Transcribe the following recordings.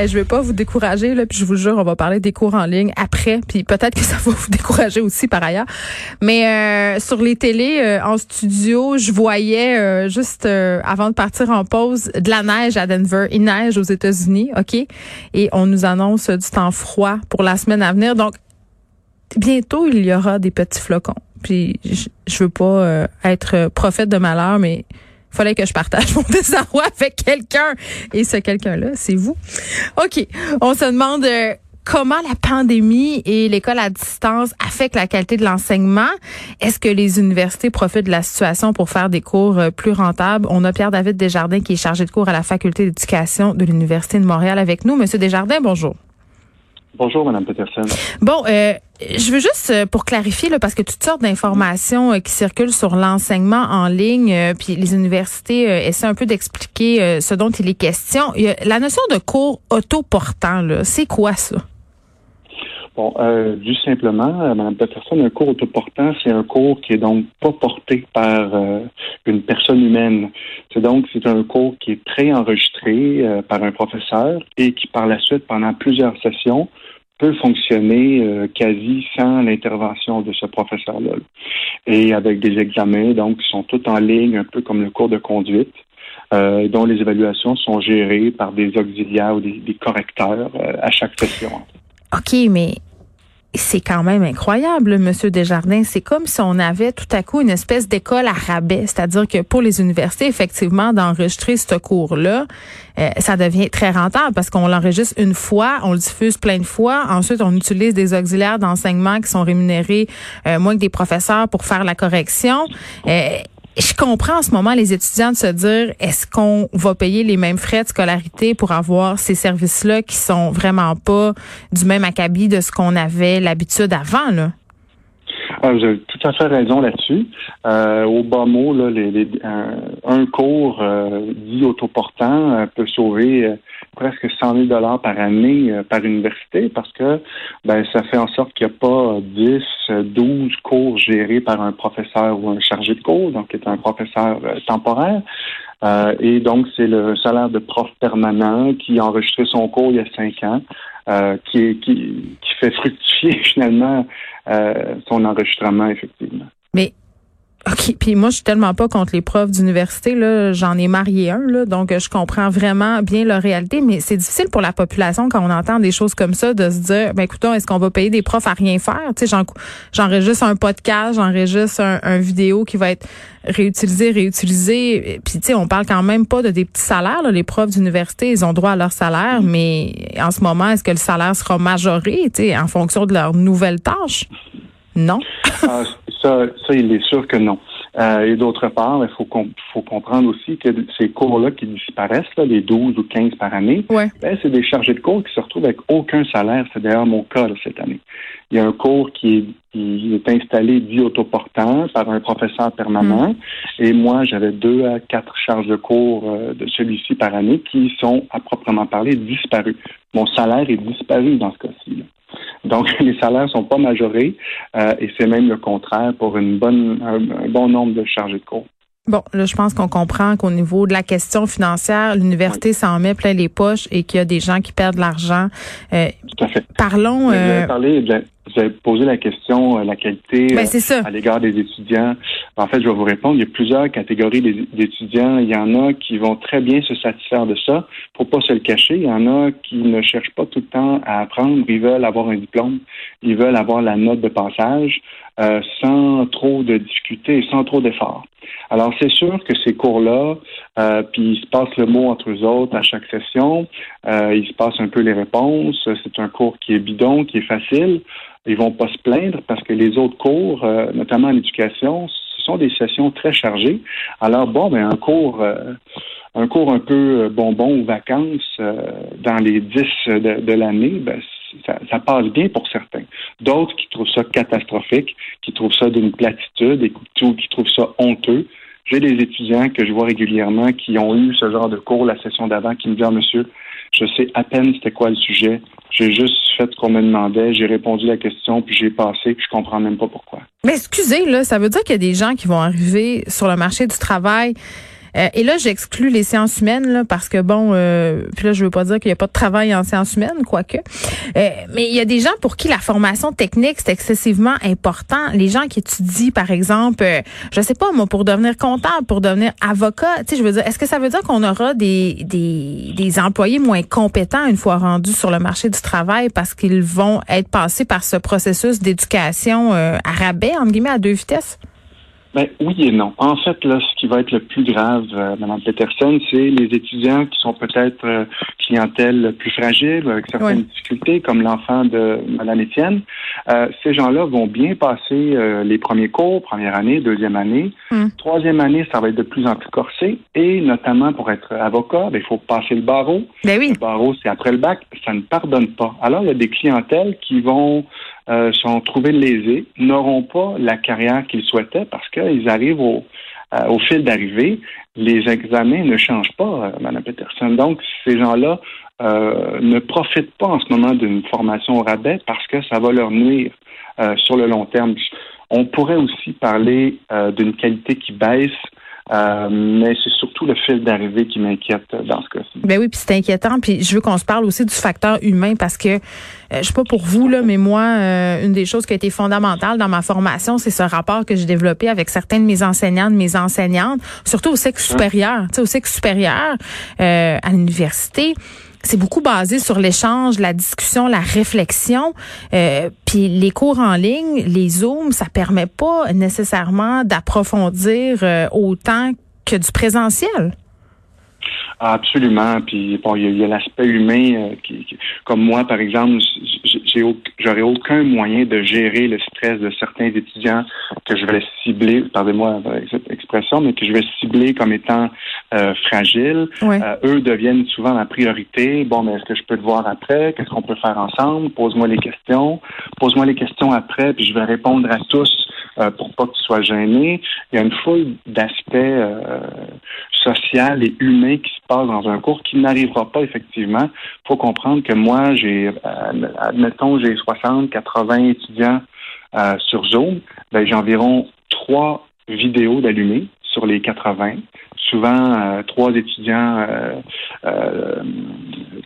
Eh, je vais pas vous décourager là, puis je vous jure, on va parler des cours en ligne après, puis peut-être que ça va vous décourager aussi par ailleurs. Mais euh, sur les télés euh, en studio, je voyais euh, juste avant de partir en pause de la neige à Denver. Il neige aux États-Unis, ok, et on nous annonce du temps froid pour la semaine à venir. Donc bientôt il y aura des petits flocons. Puis je, je veux pas être prophète de malheur, mais fallait que je partage mon désarroi avec quelqu'un. Et ce quelqu'un-là, c'est vous. OK. On se demande euh, comment la pandémie et l'école à distance affectent la qualité de l'enseignement? Est-ce que les universités profitent de la situation pour faire des cours euh, plus rentables? On a Pierre-David Desjardins qui est chargé de cours à la faculté d'éducation de l'Université de Montréal avec nous. Monsieur Desjardins, bonjour. Bonjour, Mme Peterson. Bon, euh, je veux juste, euh, pour clarifier, là, parce que toutes sortes d'informations euh, qui circulent sur l'enseignement en ligne, puis les universités essaient un peu d'expliquer ce dont il est question. la notion de cours autoportant, c'est quoi ça? Bon, euh, juste simplement, euh, Mme Peterson, un cours autoportant, c'est un cours qui est donc pas porté par euh, une personne humaine. C'est donc c'est un cours qui est préenregistré euh, par un professeur et qui par la suite, pendant plusieurs sessions, peut fonctionner quasi sans l'intervention de ce professeur-là. Et avec des examens, donc, qui sont tous en ligne, un peu comme le cours de conduite. dont les évaluations sont gérées par des auxiliaires ou des, correcteurs à chaque session. OK, mais c'est quand même incroyable, Monsieur Desjardins. C'est comme si on avait tout à coup une espèce d'école à rabais, c'est-à-dire que pour les universités, effectivement, d'enregistrer ce cours-là, euh, ça devient très rentable parce qu'on l'enregistre une fois, on le diffuse plein de fois. Ensuite, on utilise des auxiliaires d'enseignement qui sont rémunérés euh, moins que des professeurs pour faire la correction. Euh, je comprends en ce moment les étudiants de se dire est-ce qu'on va payer les mêmes frais de scolarité pour avoir ces services-là qui sont vraiment pas du même acabit de ce qu'on avait l'habitude avant là? Ah, vous avez tout à fait raison là-dessus. Euh, au bas mot, là, les, un cours euh, dit autoportant euh, peut sauver presque 100 000 dollars par année par université parce que ben, ça fait en sorte qu'il n'y a pas 10, 12 cours gérés par un professeur ou un chargé de cours, donc qui est un professeur temporaire. et donc, c'est le salaire de prof permanent qui a enregistré son cours il y a cinq ans, qui, qui, qui fait fructifier finalement euh, son enregistrement, effectivement. OK, puis moi je suis tellement pas contre les profs d'université là, j'en ai marié un là, donc je comprends vraiment bien leur réalité, mais c'est difficile pour la population quand on entend des choses comme ça de se dire ben écoutons, est-ce qu'on va payer des profs à rien faire? Tu sais, j'enregistre un podcast, j'enregistre un, un vidéo qui va être réutilisé, réutilisé, puis tu sais, on parle quand même pas de des petits salaires là. les profs d'université, ils ont droit à leur salaire, mais en ce moment, est-ce que le salaire sera majoré, tu sais, en fonction de leurs nouvelles tâches Non. Ah, ça, ça, il est sûr que non. Euh, et d'autre part, il faut, faut comprendre aussi que ces cours-là qui disparaissent, là, les 12 ou 15 par année, ben, c'est des chargés de cours qui se retrouvent avec aucun salaire. C'est d'ailleurs mon cas cette année. Il y a un cours qui est, qui est installé dit autoportant par un professeur permanent. Mm. Et moi, j'avais deux à quatre charges de cours euh, de celui-ci par année qui sont, à proprement parler, disparus. Mon salaire est disparu dans ce cas-ci. Donc, les salaires sont pas majorés euh, et c'est même le contraire pour une bonne, un, bon nombre de chargés de cours. Bon, là, je pense qu'on comprend qu'au niveau de la question financière, l'université s'en met plein les poches et qu'il y a des gens qui perdent de l'argent. Euh, Tout à fait. Parlons. Euh, vous avez posé la question, euh, la qualité ben, euh, à l'égard des étudiants. En fait, je vais vous répondre. Il y a plusieurs catégories d'étudiants. Il y en a qui vont très bien se satisfaire de ça. Pour pas se le cacher, il y en a qui ne cherchent pas tout le temps à apprendre. Ils veulent avoir un diplôme. Ils veulent avoir la note de passage euh, sans trop de difficultés et sans trop d'efforts. Alors, c'est sûr que ces cours-là, euh, puis il se passe le mot entre eux autres à chaque session, euh, il se passe un peu les réponses. C'est un cours qui est bidon, qui est facile. Ils vont pas se plaindre parce que les autres cours, euh, notamment en éducation, ce sont des sessions très chargées. Alors bon, ben un cours, un cours un peu bonbon ou vacances dans les dix de, l'année, ben, ça, passe bien pour certains. D'autres qui trouvent ça catastrophique, qui trouvent ça d'une platitude et qui trouvent ça honteux. J'ai des étudiants que je vois régulièrement qui ont eu ce genre de cours la session d'avant qui me disent ah, monsieur, je sais à peine c'était quoi le sujet. J'ai juste fait ce qu'on me demandait, j'ai répondu à la question, puis j'ai passé, puis je comprends même pas pourquoi. Mais excusez, là, ça veut dire qu'il y a des gens qui vont arriver sur le marché du travail Euh, et là, j'exclus les sciences humaines là, parce que bon, euh, puis là, je veux pas dire qu'il n'y a pas de travail en sciences humaines, quoique. Euh, mais il y a des gens pour qui la formation technique c'est excessivement important. Les gens qui étudient, par exemple, euh, je sais pas moi, pour devenir comptable, pour devenir avocat. Tu sais, je veux dire, est-ce que ça veut dire qu'on aura des, des des employés moins compétents une fois rendus sur le marché du travail parce qu'ils vont être passés par ce processus d'éducation euh, à rabais, entre guillemets, à deux vitesses? Ben, oui et non. En fait, là, ce qui va être le plus grave, euh, Mme Peterson, c'est les étudiants qui sont peut-être euh, clientèle plus fragile, avec certaines difficultés, comme l'enfant de Mme Étienne. Euh, ces gens-là vont bien passer euh, les premiers cours, première année, deuxième année. Hmm. Troisième année, ça va être de plus en plus corsé. Et notamment pour être avocat, ben, il faut passer le barreau. Ben oui. Le barreau, c'est après le bac. Ça ne pardonne pas. Alors, il y a des clientèles qui vont euh, sont trouvés lésés, n'auront pas la carrière qu'ils souhaitaient parce qu'ils arrivent au, euh, fil d'arrivée. Les examens ne changent pas, euh, Mme Peterson. Donc, ces gens-là ne profitent pas en ce moment d'une formation au rabais parce que ça va leur nuire sur le long terme. On pourrait aussi parler d'une qualité qui baisse euh, mais c'est surtout le fil d'arrivée qui m'inquiète dans ce cas-ci. Ben oui, puis c'est inquiétant. Puis je veux qu'on se parle aussi du facteur humain parce que euh, je sais pas pour vous là, mais moi, euh, une des choses qui a été fondamentale dans ma formation, c'est ce rapport que j'ai développé avec certains de mes enseignants, de mes enseignantes, surtout au sexe supérieur, tu sais, au sexe supérieur à l'université c'est beaucoup basé sur l'échange, la discussion, la réflexion. Euh, puis les cours en ligne, les Zooms, ça permet pas nécessairement d'approfondir euh, autant que du présentiel. Absolument. Puis bon, il y a, l'aspect humain euh, qui, comme moi, par exemple, j'ai j'aurais aucun moyen de gérer le stress de certains étudiants que je vais cibler, pardonnez-moi cette expression, mais que je vais cibler comme étant euh, fragiles. Euh, eux deviennent souvent la priorité. Bon, mais est-ce que je peux te voir après? Qu'est-ce qu'on peut faire ensemble? Pose-moi les questions. Pose-moi les questions après, puis je vais répondre à tous euh, pour pas que tu sois gêné. Il y a une foule d'aspects euh, social et humain qui se passe dans un cours qui n'arrivera pas effectivement. Il faut comprendre que moi, j'ai, euh, admettons, j'ai 60, 80 étudiants euh, sur Zoom. Ben, j'ai environ trois vidéos d'allumés sur les 80 souvent euh, trois étudiants euh, euh,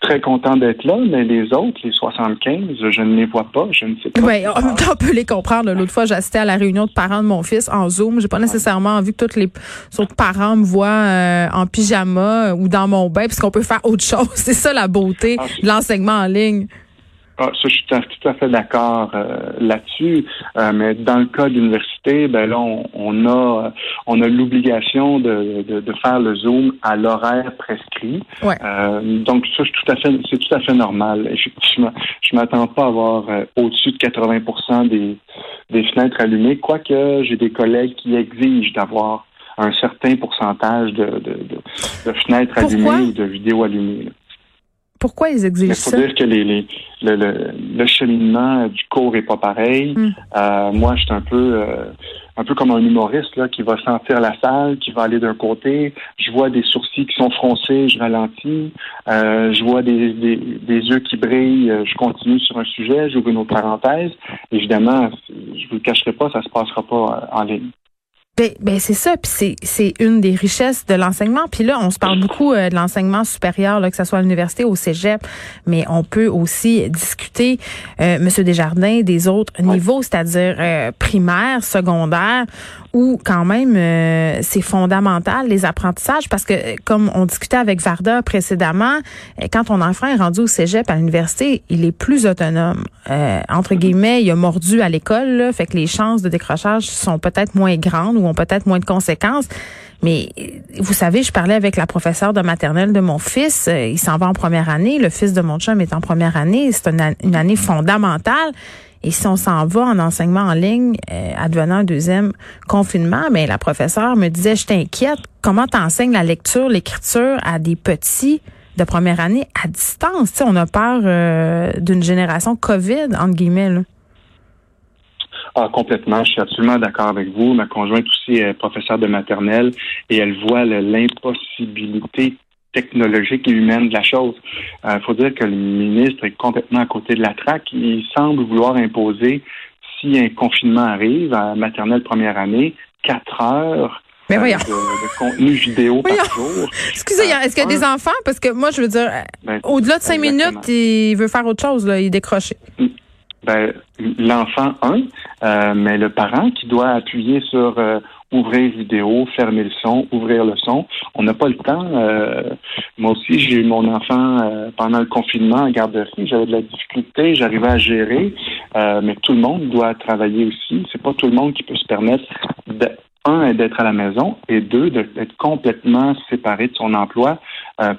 très contents d'être là, mais les autres, les 75, je ne les vois pas, je ne sais pas. Oui, on peut les comprendre. L'autre fois, j'assistais à la réunion de parents de mon fils en Zoom. J'ai pas nécessairement envie que tous les autres parents me voient en pyjama ou dans mon bain, puisqu'on peut faire autre chose. C'est ça la beauté ah, de l'enseignement en ligne. Ah, ça, je suis tout à fait d'accord euh, là-dessus. Euh, mais dans le cas d'université, ben là, on, a on a l'obligation de, de, faire le zoom à l'horaire prescrit. Euh, donc ça, c'est tout à fait c'est tout à fait normal. Effectivement, je m'attends pas à avoir au-dessus de 80% des, des fenêtres allumées, quoique j'ai des collègues qui exigent d'avoir un certain pourcentage de, de, de, fenêtres allumées ou de vidéos allumées. Pourquoi ils exigent ça? Il faut dire que les, les, le, le, cheminement du cours est pas pareil. Hmm. Euh, moi, je suis un peu euh, un peu comme un humoriste là, qui va sentir la salle, qui va aller d'un côté. Je vois des sourcils qui sont froncés, je ralentis. Euh, je vois des, des, des, yeux qui brillent, je continue sur un sujet, j'ouvre une autre parenthèse. Évidemment, je vous le cacherai pas, ça se passera pas en ligne. Ben, ben c'est ça, puis c'est une des richesses de l'enseignement. Puis là, on se parle beaucoup euh, de l'enseignement supérieur, là, que ce soit à l'université ou au cégep, mais on peut aussi discuter, euh, Monsieur Desjardins, des autres niveaux, c'est-à-dire euh, primaire, secondaire, où quand même euh, c'est fondamental les apprentissages, parce que comme on discutait avec Varda précédemment, quand ton enfant est rendu au cégep à l'université, il est plus autonome. entre guillemets, il a mordu à l'école, fait que les chances de décrochage sont peut-être moins grandes ou ont peut-être moins de conséquences. Mais vous savez, je parlais avec la professeure de maternelle de mon fils. Euh, il s'en va en première année. Le fils de mon chum est en première année. C'est une, année fondamentale. Et si on s'en va en enseignement en ligne, euh, advenant un deuxième confinement, mais la professeure me disait, je t'inquiète, comment t'enseignes la lecture, l'écriture à des petits de première année à distance? on a peur euh, d'une génération COVID, entre guillemets. Là. Ah, complètement. Je suis absolument d'accord avec vous. Ma conjointe aussi est professeure de maternelle et elle voit l'impossibilité technologique et humaine de la chose. Il euh, faut dire que le ministre est complètement à côté de la traque. Il semble vouloir imposer, si un confinement arrive à maternelle première année, quatre heures Mais euh, de, contenu vidéo par jour. Excusez, est-ce qu'il y a des enfants? Parce que moi, je veux dire, ben, au-delà de cinq minutes, il veut faire autre chose, là, il décroche. Ben, l'enfant, un, mais le parent qui doit appuyer sur ouvrir vidéo, fermer le son, ouvrir le son. On n'a pas le temps. Euh, moi aussi, j'ai eu mon enfant euh, pendant le confinement en garderie. J'avais de la difficulté, j'arrivais à gérer, euh, mais tout le monde doit travailler aussi. C'est pas tout le monde qui peut se permettre de, un, d'être à la maison et deux, d'être complètement séparé de son emploi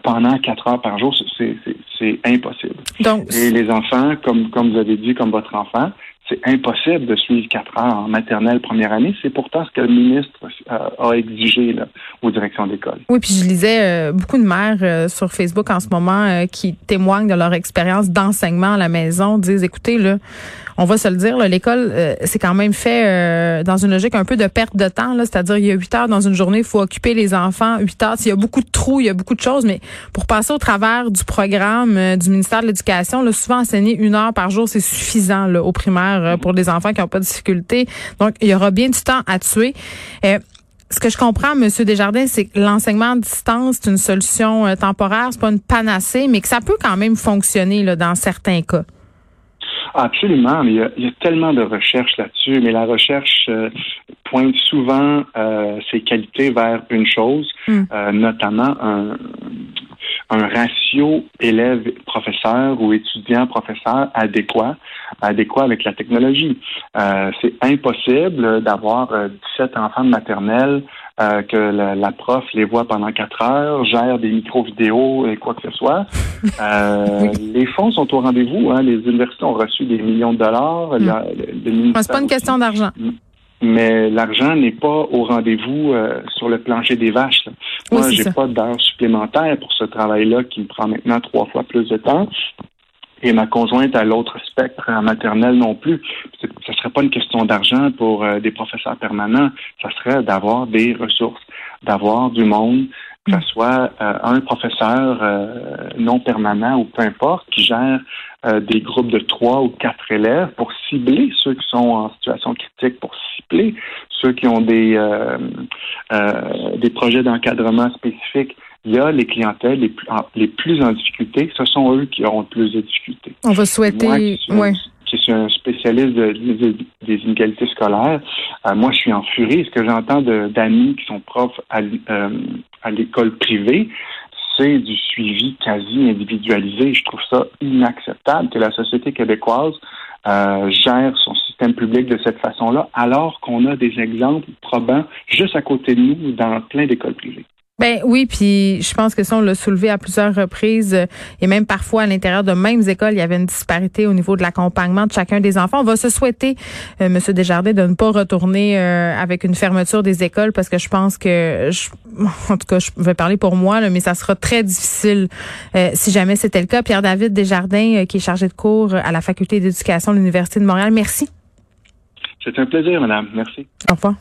pendant quatre heures par jour. C'est impossible. Donc, et les enfants, comme, comme vous avez dit, comme votre enfant, c'est impossible de suivre quatre heures en maternelle première année. C'est pourtant ce que le ministre euh, a exigé aux directions d'école. Oui, puis je lisais euh, beaucoup de mères euh, sur Facebook en ce moment qui témoignent de leur expérience d'enseignement à la maison, disent écoutez là, on va se le dire, l'école c'est quand même fait dans une logique un peu de perte de temps, c'est-à-dire il y a huit heures dans une journée, il faut occuper les enfants huit heures. Il y a beaucoup de trous, il y a beaucoup de choses, mais pour passer au travers du programme du ministère de l'Éducation, souvent enseigner une heure par jour, c'est suffisant là, au primaire euh, pour des enfants qui n'ont pas de difficultés. Donc, il y aura bien du temps à tuer. Euh, ce que je comprends, Monsieur Desjardins, c'est que l'enseignement à distance, c'est une solution euh, temporaire, c'est pas une panacée, mais que ça peut quand même fonctionner là, dans certains cas. Absolument, il y, a, tellement de recherches là-dessus, mais la recherche pointe souvent ses qualités vers une chose, hmm. notamment un, un ratio élève-professeur ou étudiant-professeur adéquat, adéquat avec la technologie. Euh, c'est impossible d'avoir 17 euh, enfants de maternelle euh, que la, prof les voit pendant quatre heures, gère des micro-vidéos et quoi que ce soit. Les fonds sont au rendez-vous. Hein. Les universités ont reçu des millions de dollars. Mm. C'est pas une question d'argent. Mm mais l'argent n'est pas au rendez-vous euh, sur le plancher des vaches. Moi, j'ai pas d'heures supplémentaires pour ce travail-là qui me prend maintenant trois fois plus de temps. Et ma conjointe à l'autre spectre en maternelle non plus. Ce ne serait pas une question d'argent pour euh, des professeurs permanents. Ça serait d'avoir des ressources, d'avoir du monde, que ce soit euh, un professeur non permanent ou peu importe, qui gère euh, des groupes de trois ou quatre élèves pour cibler ceux qui sont en situation critique, pour cibler ceux qui ont des, euh, euh, des projets d'encadrement spécifiques. Il y a les clientèles les plus, en, les plus en difficulté, ce sont eux qui auront le plus de difficultés. On va souhaiter. Moi, qui suis, qui suis un spécialiste des inégalités scolaires, moi, je suis en furie. Ce que j'entends d'amis qui sont profs à, à l'école privée, c'est du suivi quasi individualisé. Je trouve ça inacceptable que la société québécoise euh, gère son système public de cette façon-là, alors qu'on a des exemples probants juste à côté de nous dans plein d'écoles privées. Ben oui, puis je pense que ça, on l'a soulevé à plusieurs reprises et même parfois à l'intérieur de mêmes écoles, il y avait une disparité au niveau de l'accompagnement de chacun des enfants. On va se souhaiter, euh, Monsieur Desjardins, de ne pas retourner euh, avec une fermeture des écoles parce que je pense que, en tout cas, je vais parler pour moi, mais ça sera très difficile euh, si jamais c'était le cas. Pierre-David Desjardins, qui est chargé de cours à la Faculté d'éducation de l'Université de Montréal. Merci. C'est un plaisir, madame. Merci. Au revoir.